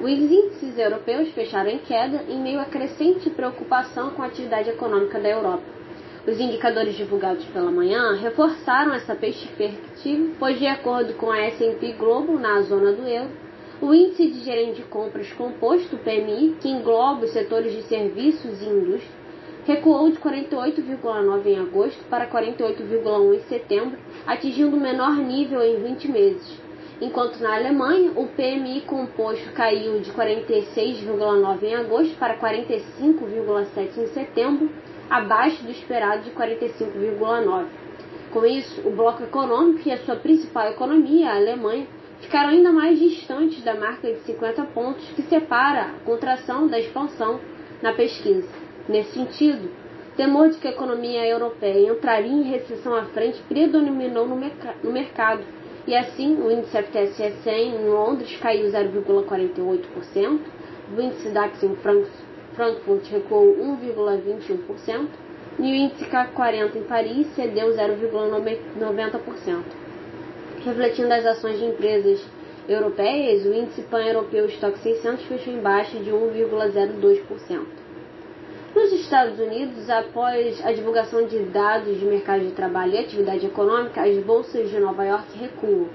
Os índices europeus fecharam em queda em meio à crescente preocupação com a atividade econômica da Europa. Os indicadores divulgados pela manhã reforçaram essa perspectiva, pois, de acordo com a S&P Global na zona do euro, o índice de gerente de compras composto, PMI, que engloba os setores de serviços e indústria, recuou de 48,9 em agosto para 48,1 em setembro, atingindo o menor nível em 20 meses enquanto na Alemanha o PMI composto caiu de 46,9 em agosto para 45,7 em setembro, abaixo do esperado de 45,9. Com isso, o bloco econômico e a sua principal economia, a Alemanha, ficaram ainda mais distantes da marca de 50 pontos que separa a contração da expansão na pesquisa. Nesse sentido, temor de que a economia europeia entraria em recessão à frente predominou no, no mercado e assim, o índice FTSE 100 em Londres caiu 0,48%, o índice DAX em Frankfurt recuou 1,21% e o índice CAC 40 em Paris cedeu 0,90%. Refletindo as ações de empresas europeias, o índice pan-europeu Stock 600 fechou em baixa de 1,02%. Nos Estados Unidos, após a divulgação de dados de mercado de trabalho e atividade econômica, as bolsas de Nova York recuam.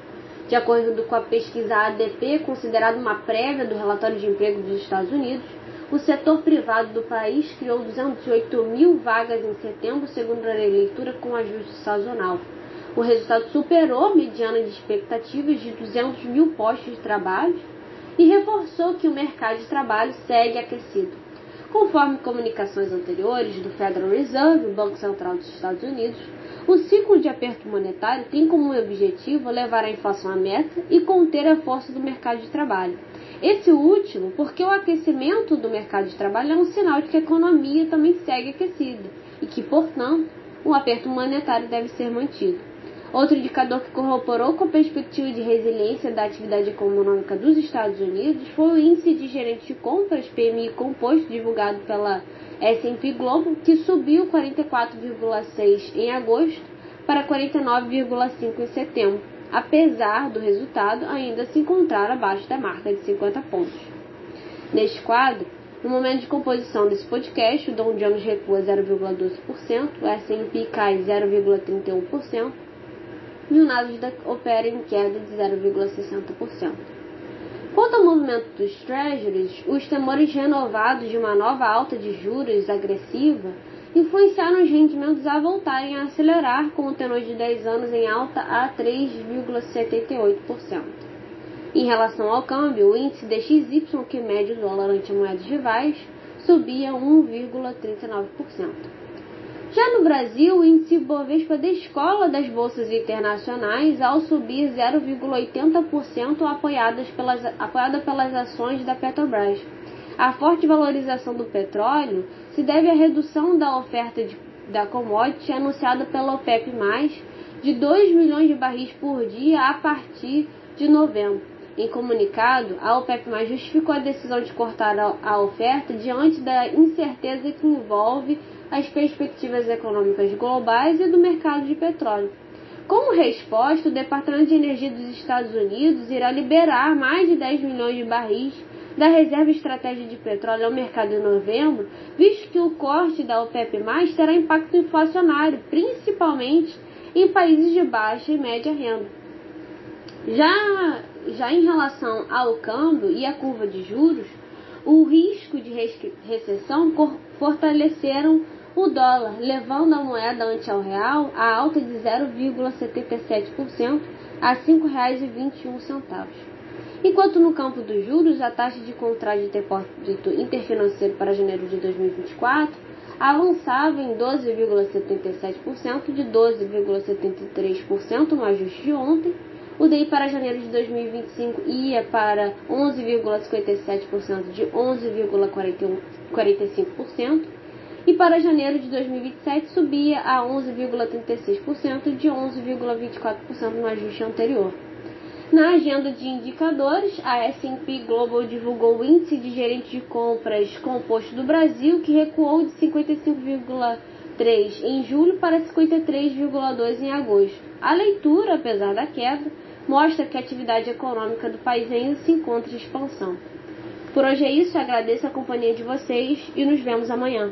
De acordo com a pesquisa ADP, considerada uma prévia do relatório de emprego dos Estados Unidos, o setor privado do país criou 208 mil vagas em setembro, segundo a leitura com ajuste sazonal. O resultado superou a mediana de expectativas de 200 mil postos de trabalho e reforçou que o mercado de trabalho segue aquecido. Conforme comunicações anteriores do Federal Reserve, o Banco Central dos Estados Unidos, o ciclo de aperto monetário tem como objetivo levar a inflação à meta e conter a força do mercado de trabalho. Esse último, porque o aquecimento do mercado de trabalho é um sinal de que a economia também segue aquecida e que, portanto, um aperto monetário deve ser mantido. Outro indicador que corroborou com a perspectiva de resiliência da atividade econômica dos Estados Unidos foi o índice de gerente de compras PMI composto divulgado pela S&P Global, que subiu 44,6 em agosto para 49,5 em setembro, apesar do resultado ainda se encontrar abaixo da marca de 50 pontos. Neste quadro, no momento de composição desse podcast, o Dow Jones recua 0,12%, o S&P cai 0,31%, e o Nasdaq opera em queda de 0,60%. Quanto ao movimento dos Treasuries, os temores renovados de uma nova alta de juros agressiva influenciaram os rendimentos a voltarem a acelerar, com o tenor de 10 anos em alta a 3,78%. Em relação ao câmbio, o índice DXY, que mede o dólar ante moedas rivais, subia 1,39%. Brasil, o índice Bovespa descola das bolsas internacionais ao subir 0,80% apoiadas pelas, apoiada pelas ações da Petrobras. A forte valorização do petróleo se deve à redução da oferta de, da commodity anunciada pela OPEP+, de 2 milhões de barris por dia a partir de novembro. Em comunicado, a OPEP+, justificou a decisão de cortar a oferta diante da incerteza que envolve as perspectivas econômicas globais e do mercado de petróleo. Como resposta, o Departamento de Energia dos Estados Unidos irá liberar mais de 10 milhões de barris da reserva estratégica de petróleo ao mercado em novembro, visto que o corte da OPEP+, terá impacto inflacionário, principalmente em países de baixa e média renda. Já, já em relação ao câmbio e à curva de juros, o risco de recessão fortaleceram o dólar, levando a moeda ante ao real a alta de 0,77% a R$ 5,21. Enquanto no campo dos juros, a taxa de contrato de depósito interfinanceiro para janeiro de 2024 avançava em 12,77% de 12,73% no ajuste de ontem. O DI para janeiro de 2025 ia para 11,57% de 11,45% e para janeiro de 2027 subia a 11,36% de 11,24% no ajuste anterior. Na agenda de indicadores, a S&P Global divulgou o índice de gerente de compras composto do Brasil, que recuou de 55,3 em julho para 53,2 em agosto. A leitura, apesar da queda, mostra que a atividade econômica do país ainda se encontra em expansão. Por hoje é isso, agradeço a companhia de vocês e nos vemos amanhã.